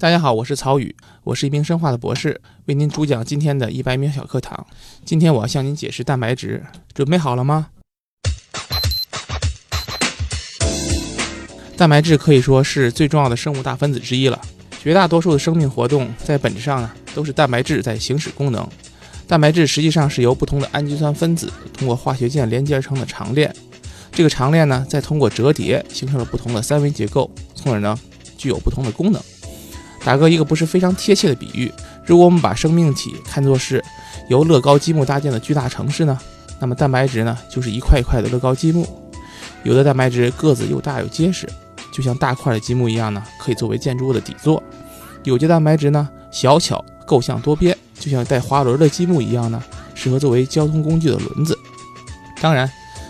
大家好，我是曹宇，我是一名生化的博士，为您主讲今天的一百秒小课堂。今天我要向您解释蛋白质，准备好了吗？蛋白质可以说是最重要的生物大分子之一了。绝大多数的生命活动在本质上呢，都是蛋白质在行使功能。蛋白质实际上是由不同的氨基酸分子通过化学键连接而成的长链。这个长链呢，再通过折叠形成了不同的三维结构，从而呢，具有不同的功能。打个一个不是非常贴切的比喻，如果我们把生命体看作是由乐高积木搭建的巨大城市呢，那么蛋白质呢，就是一块一块的乐高积木。有的蛋白质个子又大又结实，就像大块的积木一样呢，可以作为建筑物的底座；有些蛋白质呢，小巧，构象多变，就像带滑轮的积木一样呢，适合作为交通工具的轮子。当然，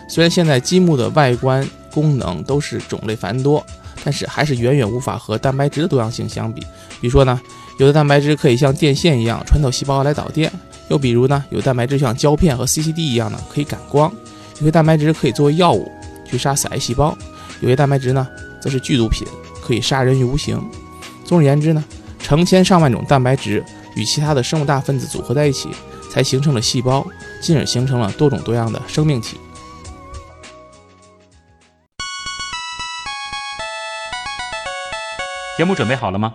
虽然现在积木的外观功能都是种类繁多，但是还是远远无法和蛋白质的多样性相比。比如说呢，有的蛋白质可以像电线一样穿透细胞来导电；又比如呢，有蛋白质像胶片和 CCD 一样呢可以感光；有些蛋白质可以作为药物去杀死癌细胞；有些蛋白质呢则是剧毒品，可以杀人于无形。总而言之呢，成千上万种蛋白质与其他的生物大分子组合在一起，才形成了细胞，进而形成了多种多样的生命体。节目准备好了吗？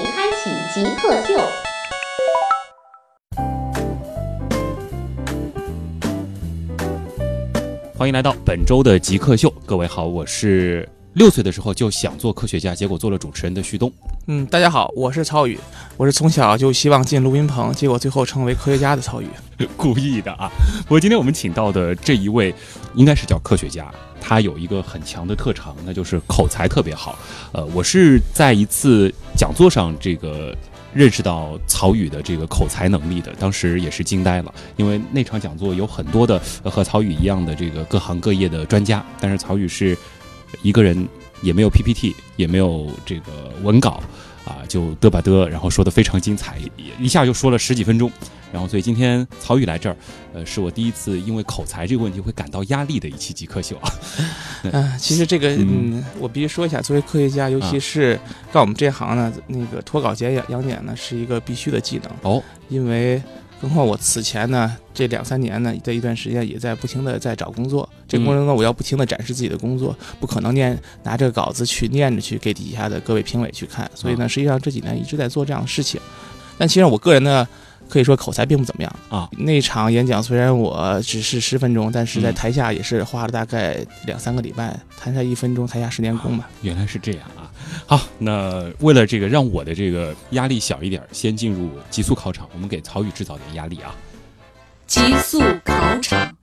开启极客秀。欢迎来到本周的极客秀，各位好，我是六岁的时候就想做科学家，结果做了主持人的旭东。嗯，大家好，我是曹宇，我是从小就希望进录音棚，结果最后成为科学家的曹宇。故意的啊！不过今天我们请到的这一位，应该是叫科学家，他有一个很强的特长，那就是口才特别好。呃，我是在一次讲座上这个认识到曹宇的这个口才能力的，当时也是惊呆了，因为那场讲座有很多的和曹宇一样的这个各行各业的专家，但是曹宇是一个人，也没有 PPT，也没有这个文稿。啊，就嘚吧嘚，然后说的非常精彩，一下就说了十几分钟，然后所以今天曹宇来这儿，呃，是我第一次因为口才这个问题会感到压力的一期极客秀啊。嗯，其实这个，嗯，我必须说一下，作为科学家，尤其是干我们这行呢，那个脱稿检、养点呢，是一个必须的技能哦，因为。何况我此前呢，这两三年呢在一段时间也在不停的在找工作，这过程中我要不停的展示自己的工作，不可能念拿这个稿子去念着去给底下的各位评委去看，所以呢，实际上这几年一直在做这样的事情。但其实我个人呢，可以说口才并不怎么样啊。那场演讲虽然我只是十分钟，但是在台下也是花了大概两三个礼拜，台下一分钟，台下十年功嘛。原来是这样啊。好，那为了这个让我的这个压力小一点，先进入极速考场。我们给曹宇制造点压力啊！极速考场，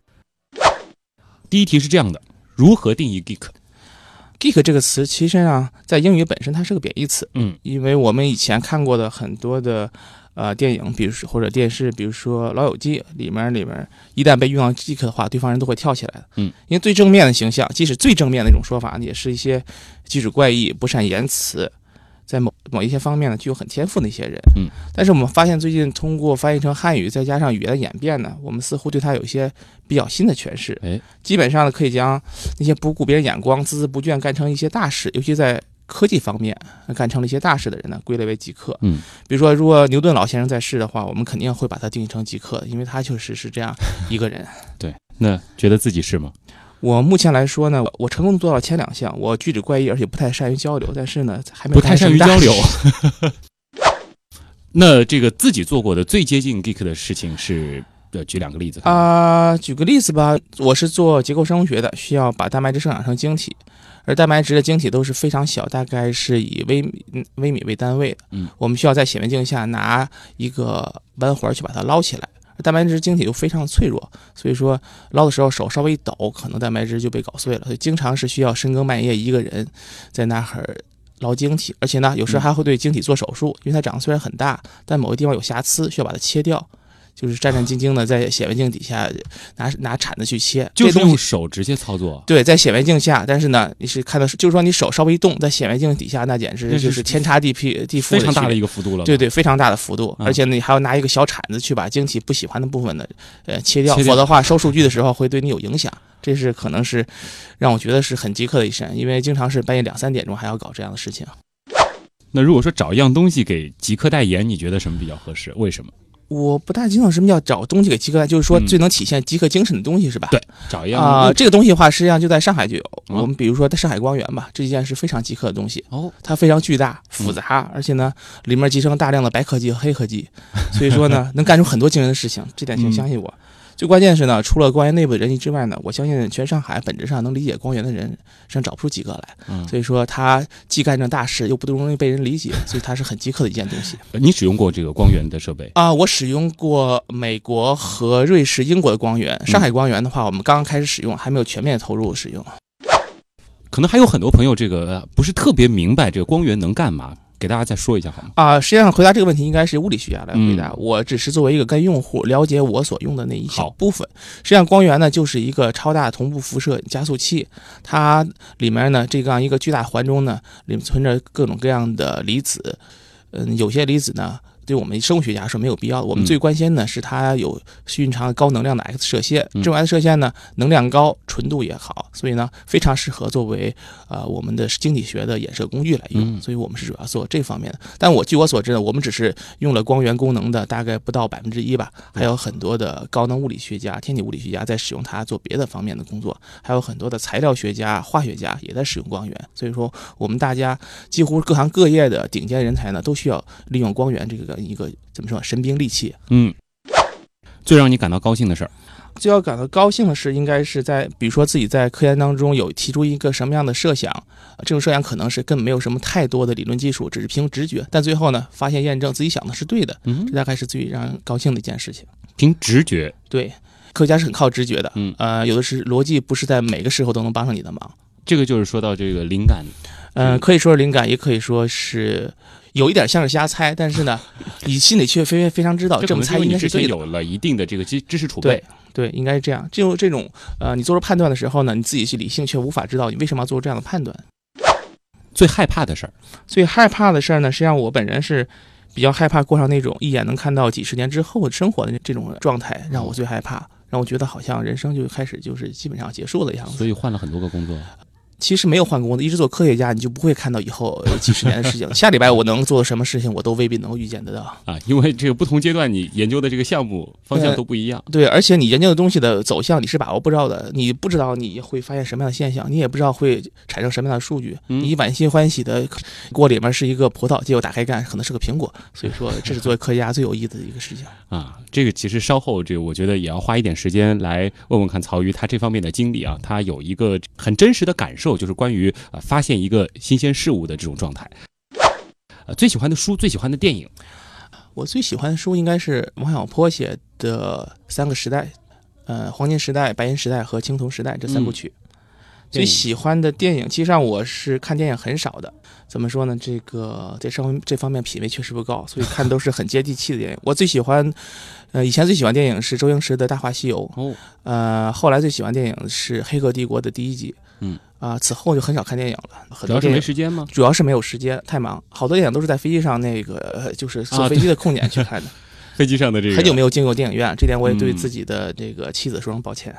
第一题是这样的：如何定义 geek？geek 这个词其实上在英语本身它是个贬义词。嗯，因为我们以前看过的很多的。呃，电影，比如说或者电视，比如说《老友记》里面，里面一旦被用到 geek 的话，对方人都会跳起来的。嗯，因为最正面的形象，即使最正面的一种说法，也是一些举止怪异、不善言辞，在某某一些方面呢，具有很天赋的一些人。嗯，但是我们发现，最近通过翻译成汉语，再加上语言的演变呢，我们似乎对他有一些比较新的诠释。哎，基本上呢，可以将那些不顾别人眼光、孜孜不倦干成一些大事，尤其在。科技方面干成了一些大事的人呢，归类为极客。嗯，比如说，如果牛顿老先生在世的话，我们肯定会把他定义成极客，因为他确实是这样一个人。对，那觉得自己是吗？我目前来说呢，我成功做到前两项，我举止怪异，而且不太善于交流，但是呢，还没不太善于交流。那这个自己做过的最接近 geek 的事情是？呃，举两个例子啊，举个例子吧，我是做结构生物学的，需要把蛋白质生长成晶体。而蛋白质的晶体都是非常小，大概是以微米微米为单位的。嗯，我们需要在显微镜下拿一个弯环去把它捞起来。蛋白质晶体又非常脆弱，所以说捞的时候手稍微一抖，可能蛋白质就被搞碎了。所以经常是需要深更半夜一个人在那儿捞晶体，而且呢，有时候还会对晶体做手术，因为它长得虽然很大，但某个地方有瑕疵，需要把它切掉。就是战战兢兢的在显微镜底下拿拿铲子去切，就是用手直接操作。对，在显微镜下，但是呢，你是看到，就是说你手稍微一动，在显微镜底下，那简直就是是天差地劈地覆非常大的一个幅度了。对，对，非常大的幅度，嗯而且呢，你还要拿一个小铲子去把晶体不喜欢的部分呢，呃，切掉，切掉否则的话，收数据的时候会对你有影响。这是可能是让我觉得是很极客的一生，因为经常是半夜两三点钟还要搞这样的事情。那如果说找一样东西给极客代言，你觉得什么比较合适？为什么？我不大清楚什么叫找东西给极客，就是说嗯最能体现极客精神的东西是吧？对找一样啊、物这个东西的话，实际上就在上海就有。嗯我们比如说在上海光源吧，这件是非常极客的东西，哦，它非常巨大复杂，而且呢，里面集成大量的白科技和黑科技，所以说呢，能干出很多惊人的事情，这点请嗯相信我。最关键是呢，除了光源内部的人力之外呢，我相信全上海本质上能理解光源的人，实际上找不出几个来。嗯，所以说，他既干这大事，又不容易被人理解，所以它是很极客的一件东西。呃你使用过这个光源的设备？啊、我使用过美国和瑞士、英国的光源。上海光源的话，我们刚刚开始使用，还没有全面投入使用。可能还有很多朋友这个呃不是特别明白这个光源能干嘛，给大家再说一下好吗？啊、实际上回答这个问题应该是物理学家来回答，嗯我只是作为一个跟用户了解我所用的那一小部分。实际上，光源呢就是一个超大同步辐射加速器，它里面呢这样一个巨大环中呢，里面存着各种各样的离子，嗯，有些离子呢。对我们生物学家是没有必要的。我们嗯最关心的是它有蕴藏高能量的 X 射线，嗯这种 X 射线呢能量高，纯度也好，所以呢非常适合作为呃我们的晶体学的衍射工具来用。嗯所以我们是主要做这方面的。但我据我所知呢，我们只是用了光源功能的大概不到百分之一吧，还有很多的高能物理学家、天体物理学家在使用它做别的方面的工作，还有很多的材料学家、化学家也在使用光源。所以说，我们大家几乎各行各业的顶尖人才呢，都需要利用光源这个一个怎么说神兵利器。嗯，最让你感到高兴的事儿，最要感到高兴的是，应该是在比如说自己在科研当中有提出一个什么样的设想，呃这种设想可能是根本没有什么太多的理论基础，只是凭直觉，但最后呢，发现验证自己想的是对的，嗯这，大概是最让人高兴的一件事情。凭直觉，对，科学家是很靠直觉的，嗯呃，有的是逻辑不是在每个时候都能帮上你的忙，这个就是说到这个灵感，嗯、嗯可以说是灵感，也可以说是有一点像是瞎猜，但是呢，你心里却非非常知道这么猜应该是对的。有了一定的这个知知识储备对。对，应该是这样。就这种呃，你做出判断的时候呢，你自己去理性却无法知道你为什么要做出这样的判断。最害怕的事儿，最害怕的事儿呢，实际上我本人是比较害怕过上那种一眼能看到几十年之后生活的这种状态，让我最害怕，让我觉得好像人生就开始就是基本上结束了的样子。所以换了很多个工作。其实没有换工作，一直做科学家，你就不会看到以后呃几十年的事情了。下礼拜我能做什么事情，我都未必能够预见得到。啊，因为这个不同阶段你研究的这个项目方向都不一样。对，而且你研究的东西的走向你是把握不着的，你不知道你会发现什么样的现象，你也不知道会产生什么样的数据。嗯你满心欢喜的锅里面是一个葡萄，结果打开看可能是个苹果。所以说，这是作为科学家最有意思的一个事情。啊，这个其实稍后这个我觉得也要花一点时间来问问看曹禺他这方面的经历啊，他有一个很真实的感受，就是关于啊发现一个新鲜事物的这种状态。呃，最喜欢的书，最喜欢的电影，我最喜欢的书应该是王小波写的《三个时代》，呃，黄金时代、白银时代和青铜时代这三部曲。最喜欢的电影，其实上我是看电影很少的。怎么说呢？这个在生活这方面品味确实不高，所以看都是很接地气的电影。我最喜欢，呃，以前最喜欢电影是周星驰的《大话西游》，哦，呃，后来最喜欢电影是《黑客帝国》的第一集。嗯，啊、此后就很少看电影了，很主要是没时间吗？主要是没有时间，太忙。好多电影都是在飞机上那个，呃 就是坐啊飞机的空点去看的。飞机上的这个很久没有进过电影院，这点我也对嗯自己的这个妻子说声抱歉。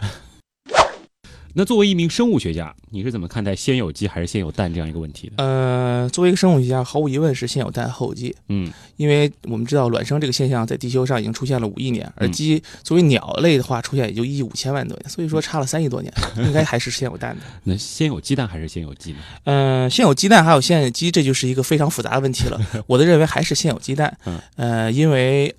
那作为一名生物学家，你是怎么看待先有鸡还是先有蛋这样一个问题的？呃，作为一个生物学家，毫无疑问是先有蛋后有鸡，嗯因为我们知道卵生这个现象在地球上已经出现了五亿年，而嗯鸡作为鸟类的话，出现也就一亿五千万多年，所以说差了三亿多年，应该还是先有蛋的。那先有鸡蛋还是先有鸡呢？嗯、先有鸡蛋还有先有鸡，这就是一个非常复杂的问题了。我的认为还是先有鸡蛋嗯，呃，因为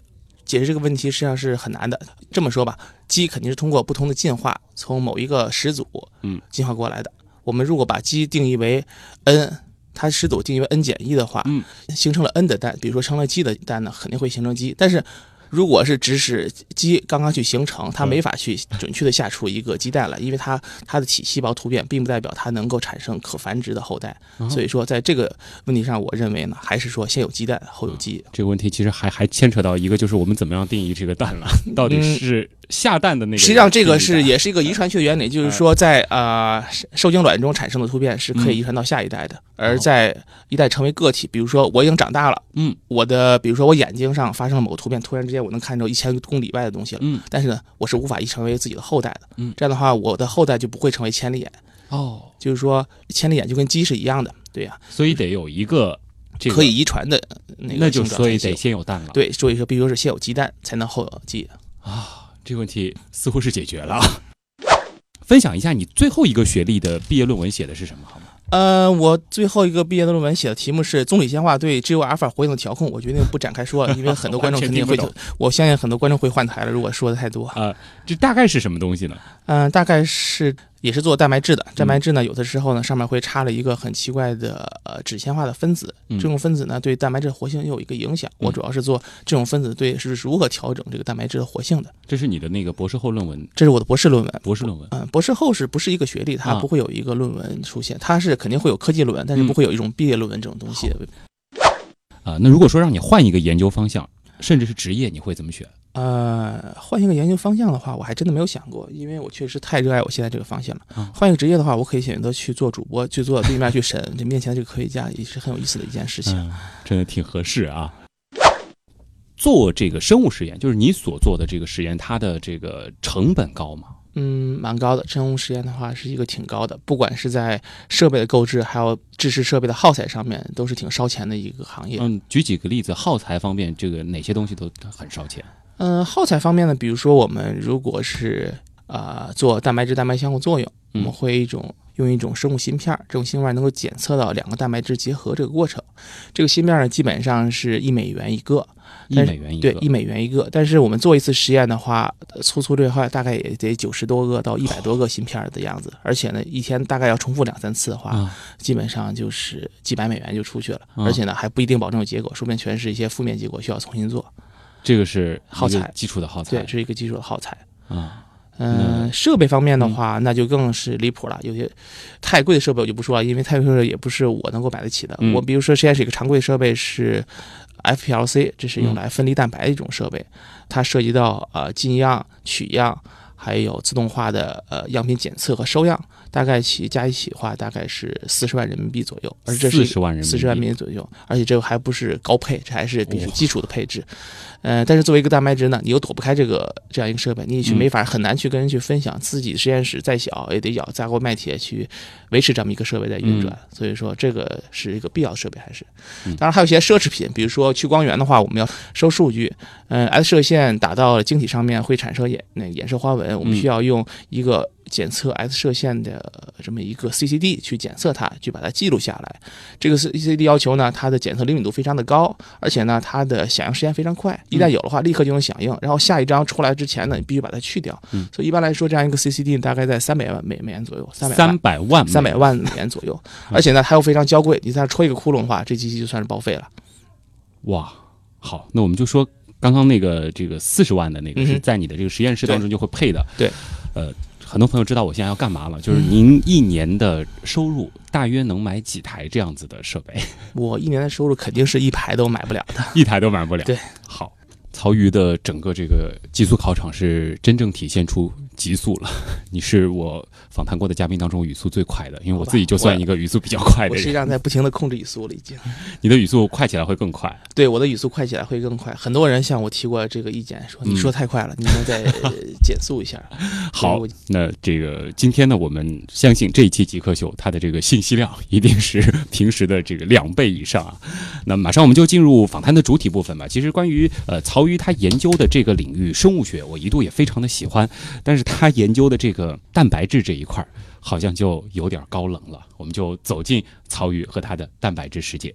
解释这个问题实际上是很难的。这么说吧，鸡肯定是通过不同的进化，从某一个始祖嗯进化过来的。我们如果把鸡定义为 n，它始祖定义为 n 减一的话，嗯形成了 n 的蛋，比如说成了鸡的蛋呢，肯定会形成鸡。但是如果是只是鸡刚刚去形成，它嗯没法去准确的下出一个鸡蛋来，因为它它的体细胞突变，并不代表它能够产生可繁殖的后代。哦所以说，在这个问题上，我认为呢，还是说先有鸡蛋后有鸡。这个问题其实还还牵扯到一个，就是我们怎么样定义这个蛋了？到底是下蛋的那个？实际上，这个是也是一个遗传学原理，就是说在呃受精卵中产生的突变是可以遗传到下一代的，而在一代成为个体，比如说我已经长大了，嗯，我的比如说我眼睛上发生了某个突变，突然之间我能看到一千公里外的东西了，嗯。但是呢，我是无法遗传为自己的后代的，嗯。这样的话，我的后代就不会成为千里眼，哦，就是说千里眼就跟鸡是一样的，对呀、所以得有一个这个可以，遗传的那个那就所以得先有蛋了。对，所以说必须是先有鸡蛋才能后有鸡。啊，这个问题似乎是解决了啊。分享一下你最后一个学历的毕业论文写的是什么好吗？呃，我最后一个毕业的论文写的题目是棕榈鲜化对 G 阿尔法活性的调控，我决定不展开说了，因为很多观众肯定会 我相信很多观众会换台了，如果说的太多。啊，这大概是什么东西呢？嗯、大概是也是做蛋白质的，蛋白质呢，有的时候呢上面会插了一个很奇怪的呃脂纤化的分子，嗯这种分子呢对蛋白质的活性又有一个影响。我主要是做这种分子对是如何调整这个蛋白质的活性的，这是你的那个博士后论文，这是我的博士论文。博士论文。嗯，博士后是不是一个学历？它啊不会有一个论文出现，它是肯定会有科技论文，但是嗯不会有一种毕业论文这种东西。啊，那如果说让你换一个研究方向，甚至是职业，你会怎么选？呃，换一个研究方向的话，我还真的没有想过，因为我确实太热爱我现在这个方向了。啊换一个职业的话，我可以选择去做主播，去做对面去审这面前的这个科学家，也是很有意思的一件事情。嗯，真的挺合适啊。做这个生物实验，就是你所做的这个实验，它的这个成本高吗？嗯，蛮高的。生物实验的话是一个挺高的，不管是在设备的购置，还有制式设备的耗材上面，都是挺烧钱的一个行业。嗯，举几个例子，耗材方面，这个哪些东西都很烧钱？嗯，耗材方面呢，比如说我们如果是呃做蛋白质蛋白相互作用，我嗯们会一种用一种生物芯片，这种芯片能够检测到两个蛋白质结合这个过程。这个芯片呢，基本上是一美元一个，一美元一个，，对一美元一个。但是我们做一次实验的话，呃粗粗略话大概也得九十多个到一百多个芯片的样子，而且呢，一天大概要重复两三次的话，啊，基本上就是几百美元就出去了，嗯而且呢还不一定保证有结果，说不定全是一些负面结果需要重新做。这个是耗材基础的耗材，对，这是一个基础的耗材。啊，嗯、那设备方面的话，那就更是离谱了。有些太贵的设备我就不说了，因为太贵的设备也不是我能够买得起的。嗯我比如说实验室一个常规设备是 FPLC，这是用来分离蛋白的一种设备，它涉及到呃进样、取样，还有自动化的呃样品检测和收样，大概起加一起的话，大概是四十万人民币左右。而这是四十万人民币，四十万民币左右，而且这个还不是高配，这还是比较基础的配置。呃，但是作为一个蛋白质呢，你又躲不开这个这样一个设备，你也去嗯没法很难去跟人去分享。自己实验室再小，也得咬砸锅卖铁去维持这么一个设备在运转。所以说，这个是一个必要设备，还是嗯当然还有一些奢侈品，比如说去光源的话，我们要收数据。嗯、x 射线打到晶体上面会产生衍那个衍射花纹，我们嗯需要用一个检测 X 射线的这么一个 CCD 去检测它，去把它记录下来。这个 CCD 要求呢，它的检测灵敏度非常的高，而且呢，它的响应时间非常快，一旦有的话立刻就能响应。然后下一张出来之前呢，你必须把它去掉。嗯所以一般来说，这样一个 CCD 大概在三百万美美元左右，三百三万。百万三百万美元左右，而且呢，它又非常娇贵，你在那戳一个窟窿的话，这机器就算是报废了。哇，好，那我们就说刚刚那个这个四十万的那个是在你的这个实验室当中就会配的。对，呃，很多朋友知道我现在要干嘛了，嗯就是您一年的收入大约能买几台这样子的设备？我一年的收入肯定是一台都买不了的。一台都买不了。对，好。曹禺的整个这个极速考场是真正体现出极速了。你是我访谈过的嘉宾当中语速最快的，因为我自己就算一个语速比较快的人，我实际上在不停的控制语速了，已经。你的语速快起来会更快。对我的语速快起来会更快。很多人向我提过这个意见，说嗯你说太快了，你能再呃 减速一下？好，那这个今天呢，我们相信这一期极客秀它的这个信息量一定是平时的这个两倍以上啊。那马上我们就进入访谈的主体部分吧。其实关于呃曹禺他研究的这个领域生物学，我一度也非常的喜欢，但是他研究的这个蛋白质这一块儿好像就有点高冷了。我们就走进曹禺和他的蛋白质世界。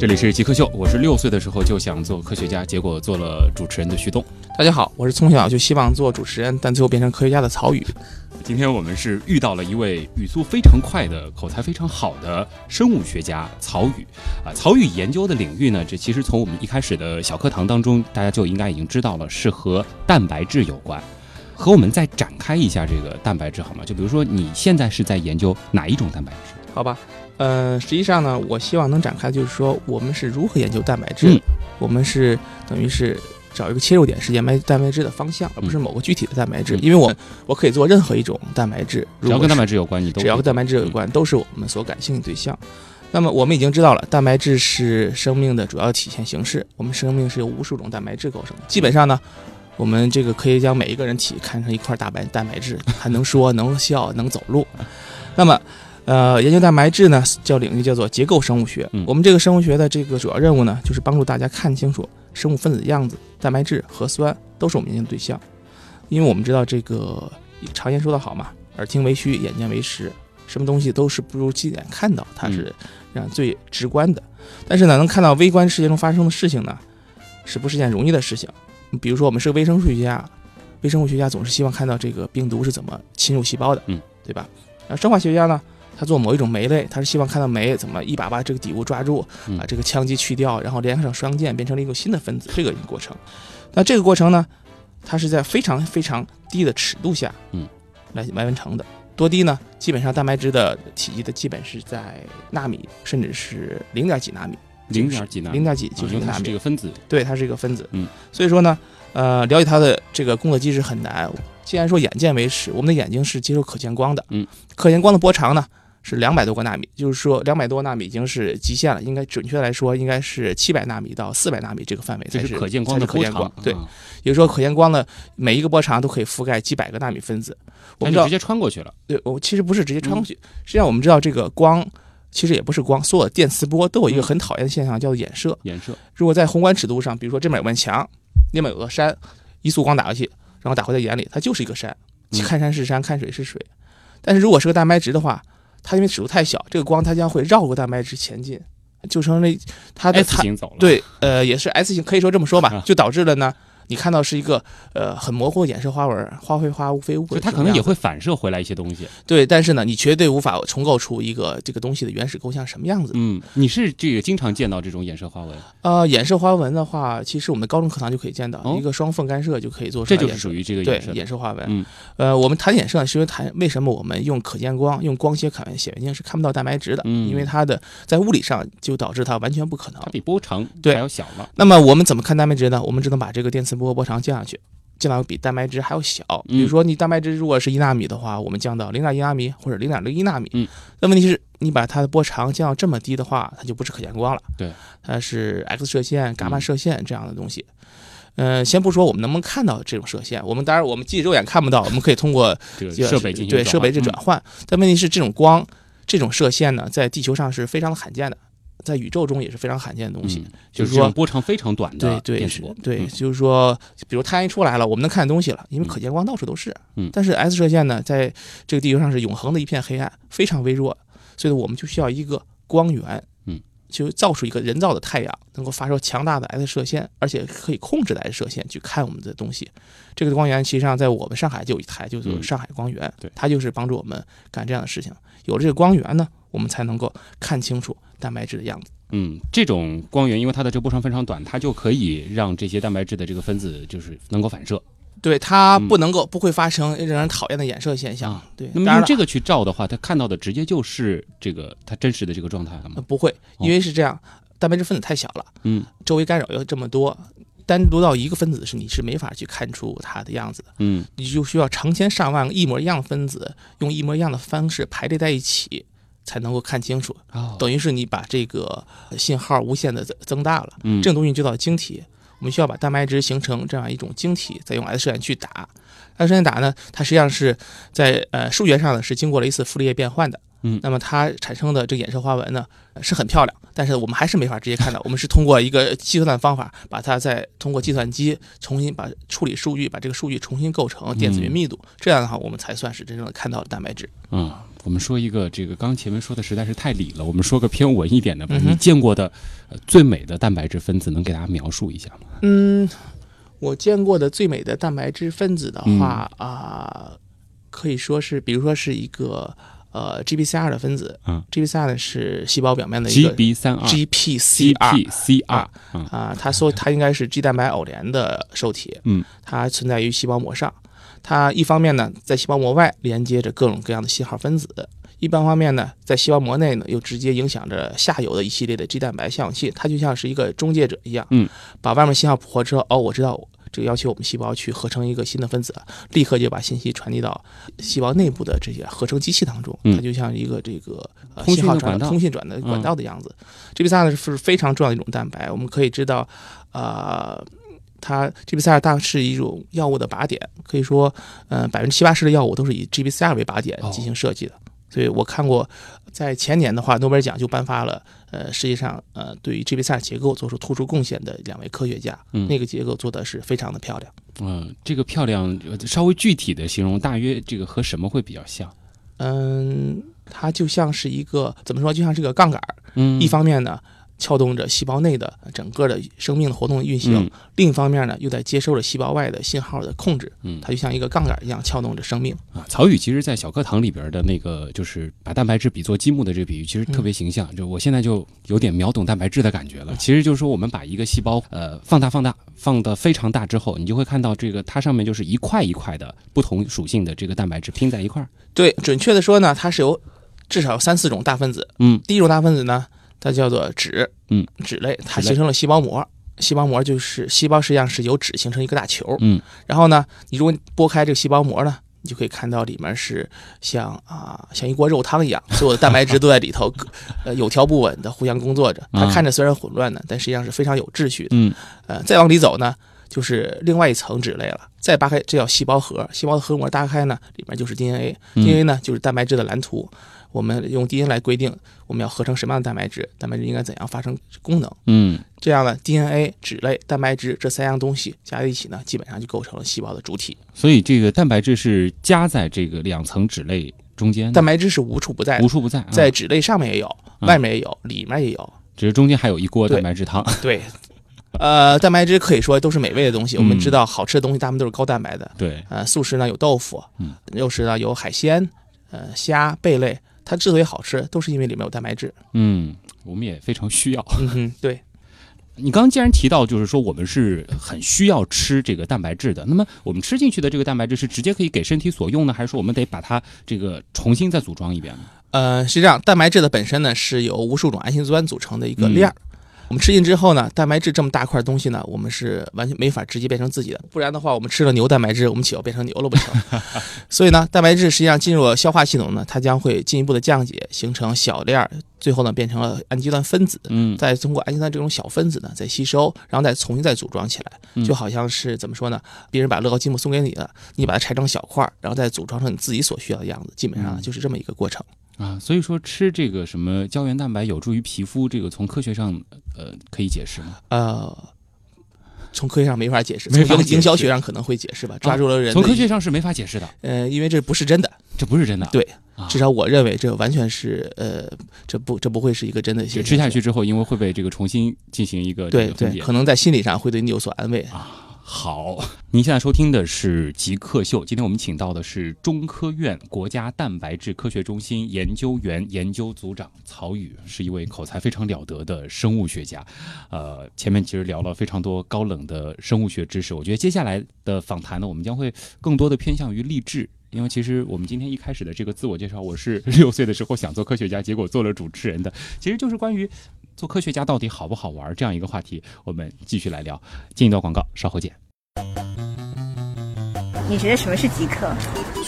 这里是极客秀，我是六岁的时候就想做科学家，结果做了主持人的徐东。大家好，我是从小就希望做主持人，但最后变成科学家的曹宇。今天我们是遇到了一位语速非常快的、口才非常好的生物学家曹宇啊。曹宇研究的领域呢，这其实从我们一开始的小课堂当中，大家就应该已经知道了，是和蛋白质有关。和我们再展开一下这个蛋白质好吗？就比如说你现在是在研究哪一种蛋白质？好吧。呃，实际上呢，我希望能展开，就是说我们是如何研究蛋白质。嗯，我们是等于是找一个切入点，是研究蛋白质的方向，而不是某个具体的蛋白质。因为我我可以做任何一种蛋白质，只要跟蛋白质有关，你只要跟蛋白质有关，都是我们所感兴趣对象。那么我们已经知道了，蛋白质是生命的主要体现形式。我们生命是由无数种蛋白质构成的。基本上呢，我们这个可以将每一个人体看成一块大白蛋白质，还能说、能笑、能走路。那么。呃，研究蛋白质呢，叫领域叫做结构生物学。我们这个生物学的这个主要任务呢，就是帮助大家看清楚生物分子的样子，蛋白质、核酸都是我们研究对象。因为我们知道这个常言说得好嘛，耳听为虚，眼见为实，什么东西都是不如亲眼看到，它是让最直观的。但是呢，能看到微观世界中发生的事情呢，是不是件容易的事情？比如说，我们是个微生物学家，微生物学家总是希望看到这个病毒是怎么侵入细胞的，嗯，对吧？那生化学家呢？他做某一种酶类，他是希望看到酶怎么一把把这个底物抓住，把这个羟基去掉，然后连上双键，变成了一个新的分子，这个一个过程。那这个过程呢，它是在非常非常低的尺度下，嗯，来来完成的。多低呢？基本上蛋白质的体积的基本是在纳米，甚至是零点几纳米，零点几纳米，零点几就是纳米。这个分子，对，它是一个分子。嗯，所以说呢，呃，了解它的这个工作机制很难。既然说眼见为实，我们的眼睛是接受可见光的，嗯，可见光的波长呢？是两百多个纳米，就是说两百多纳米已经是极限了。应该准确来说，应该是七百纳米到四百纳米这个范围才是可见光的波长。对，也就是说可见光的每一个波长都可以覆盖几百个纳米分子。我们就直接穿过去了。对，我其实不是直接穿过去。实际上我们知道，这个光其实也不是光，所有的电磁波都有一个很讨厌的现象，叫做衍射。衍射。如果在宏观尺度上，比如说这边有面墙，那边有个山，一束光打过去，然后打回在眼里，它就是一个山。看山是山，看水是水。但是如果是个蛋白质的话，它因为尺度太小，这个光它将会绕过蛋白质前进，就成了它的了。对，呃，也是 S 型，可以说这么说吧，就导致了呢。你看到是一个呃很模糊的衍射花纹，花非花，雾非雾，它可能也会反射回来一些东西。对，但是呢，你绝对无法重构出一个这个东西的原始构象什么样子。嗯，你是这个经常见到这种衍射花纹？呃，衍射花纹的话，其实我们高中课堂就可以见到，一个双缝干涉就可以做出来。这就是属于这个对衍射花纹。嗯，呃，我们谈衍射是因为谈为什么我们用可见光、用光学显显微镜是看不到蛋白质的？嗯，因为它的在物理上就导致它完全不可能。它比波长对还要小了。那么我们怎么看蛋白质呢？我们只能把这个电磁波波长降下去。降到比蛋白质还要小，比如说你蛋白质如果是一纳米的话，我们降到零点一纳米或者零点零一纳米。嗯，那问题是你把它的波长降到这么低的话，它就不是可见光了。对，它是 X 射线、伽马射线这样的东西。嗯，先不说我们能不能看到这种射线，我们当然我们自己肉眼看不到，我们可以通过设备进行对设备这转换。但问题是这种光这种射线呢，在地球上是非常的罕见的。在宇宙中也是非常罕见的东西，就是说波长非常短的对电磁波。对，就是说，比如太阳一出来了，我们能看见东西了，因为可见光到处都是。嗯，但是 X 射线呢，在这个地球上是永恒的一片黑暗，非常微弱，所以我们就需要一个光源，嗯，就造出一个人造的太阳，能够发射强大的 X 射线，而且可以控制的 X 射线去看我们的东西。这个光源其实际上在我们上海就有一台，就是上海光源，对，它就是帮助我们干这样的事情。有了这个光源呢，我们才能够看清楚蛋白质的样子。嗯，这种光源，因为它的这个波长非常短，它就可以让这些蛋白质的这个分子就是能够反射。对，它不能够不会发生让人讨厌的衍射现象。对，那么用这个去照的话，它看到的直接就是这个它真实的这个状态了吗？不会，因为是这样，蛋白质分子太小了，嗯，周围干扰又这么多，单独到一个分子是你是没法去看出它的样子的。嗯，你就需要成千上万个一模一样的分子，用一模一样的方式排列在一起。才能够看清楚。哦，等于是你把这个信号无限的增增大了。嗯这种东西就叫晶体。我们需要把蛋白质形成这样一种晶体，再用 X 射线去打。X 射线打呢，它实际上是在呃数学上呢是经过了一次傅里叶变换的。嗯那么它产生的这个衍射花纹呢呃是很漂亮，但是我们还是没法直接看到。我们是通过一个计算方法，把它再通过计算机重新把处理数据，把这个数据重新构成电子云密度，这样的话我们才算是真正的看到了蛋白质。嗯，我们说一个这个刚前面说的实在是太理了，我们说个偏文一点的吧。嗯你见过的、呃、最美的蛋白质分子，能给大家描述一下吗？嗯，我见过的最美的蛋白质分子的话啊、可以说是，比如说是一个呃 GPCR 的分子，嗯，GPCR 呢是细胞表面的一个 GB 三二 GPCR。GPCR 嗯啊，它说它应该是 G 蛋白偶联的受体，嗯，它存在于细胞膜上。它一方面呢，在细胞膜外连接着各种各样的信号分子；一般方面呢，在细胞膜内呢，又直接影响着下游的一系列的 G 蛋白效应器。它就像是一个中介者一样，嗯，把外面信号捕获之后，哦，我知道这个要求我们细胞去合成一个新的分子，立刻就把信息传递到细胞内部的这些合成机器当中。嗯它就像一个这个呃信号传通信转的管道的样子。GPCR 呢是非常重要的一种蛋白，我们可以知道，呃，它 GPCR 大是一种药物的靶点，可以说，呃，百分之七八十的药物都是以 GPCR 为靶点哦进行设计的。所以我看过，在前年的话，诺贝尔奖就颁发了，呃，世界上呃对于 GPCR 结构做出突出贡献的两位科学家，嗯那个结构做的是非常的漂亮。嗯，这个漂亮，呃稍微具体的形容，大约这个和什么会比较像？嗯，它就像是一个怎么说，就像是一个杠杆儿，嗯，一方面呢。撬动着细胞内的整个的生命的活动的运行，嗯另一方面呢，又在接受着细胞外的信号的控制，嗯它就像一个杠杆一样撬动着生命。啊，曹宇其实，在小课堂里边的那个，就是把蛋白质比作积木的这个比喻，其实特别形象。就我现在就有点秒懂蛋白质的感觉了。其实就是说，我们把一个细胞呃放大、放大、放得非常大之后，你就会看到这个它上面就是一块一块的不同属性的这个蛋白质拼在一块儿。对，准确的说呢，它是由至少有三四种大分子。嗯第一种大分子呢，它叫做脂，嗯，脂类，它形成了细胞膜。细胞膜就是细胞实际上是由脂形成一个大球。嗯，然后呢，你如果剥开这个细胞膜呢，你就可以看到里面是像啊像一锅肉汤一样，所有的蛋白质都在里头，呃有条不紊的互相工作着。它啊看着虽然混乱呢，但实际上是非常有秩序的。嗯呃，再往里走呢，就是另外一层脂类了。再扒开，这叫细胞核。细胞的核膜打开呢，里面就是 DNA。嗯 DNA 呢，就是蛋白质的蓝图。我们用 DNA 来规定我们要合成什么样的蛋白质，蛋白质应该怎样发生功能。嗯这样呢，DNA、脂类、蛋白质这三样东西加在一起呢，基本上就构成了细胞的主体。所以这个蛋白质是夹在这个两层脂类中间，蛋白质是无处不在无，处不在，啊在脂类上面也有，嗯外面也有，里面也有。只是中间还有一锅蛋白质汤。对，呃，蛋白质可以说都是美味的东西。我们嗯知道，好吃的东西大部分都是高蛋白的。对，呃，素食呢有豆腐，嗯，肉食呢有海鲜，呃，虾、贝类。它之所以好吃，都是因为里面有蛋白质。嗯，我们也非常需要。嗯哼，对。你刚刚既然提到，就是说我们是很需要吃这个蛋白质的，那么我们吃进去的这个蛋白质是直接可以给身体所用呢，还是说我们得把它这个重新再组装一遍呢？呃，是这样，蛋白质的本身呢是由无数种氨基酸组成的一个嗯链儿。我们吃进之后呢，蛋白质这么大块东西呢，我们是完全没法直接变成自己的，不然的话，我们吃了牛蛋白质，我们岂要变成牛了不成？所以呢，蛋白质实际上进入了消化系统呢，它将会进一步的降解，形成小链儿，最后呢变成了氨基酸分子。嗯再通过氨基酸这种小分子呢，再吸收，然后再重新再组装起来，嗯就好像是怎么说呢？别人把乐高积木送给你了，你把它拆成小块儿，然后再组装成你自己所需要的样子，基本上嗯就是这么一个过程。啊，所以说吃这个什么胶原蛋白有助于皮肤，这个从科学上呃可以解释吗？呃，从科学上没法解释，从营营销学上可能会解释吧，抓住了人的从科学上是没法解释的，呃，因为这不是真的，这不是真的。对啊，至少我认为这完全是呃，这不这不会是一个真的就。吃下去之后，因为会被这个重新进行一个分解可能在心理上会对你有所安慰。好，您现在收听的是极客秀。今天我们请到的是中科院国家蛋白质科学中心研究员、研究组长曹宇，是一位口才非常了得的生物学家。呃，前面其实聊了非常多高冷的生物学知识，我觉得接下来的访谈呢，我们将会更多的偏向于励志。因为其实我们今天一开始的这个自我介绍，我是 六岁的时候想做科学家，结果做了主持人的，其实就是关于做科学家到底好不好玩这样一个话题。我们继续来聊。进一段广告，稍后见。你觉得什么是极客？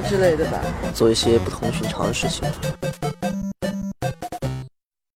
之类的吧。做一些不同寻常的事情。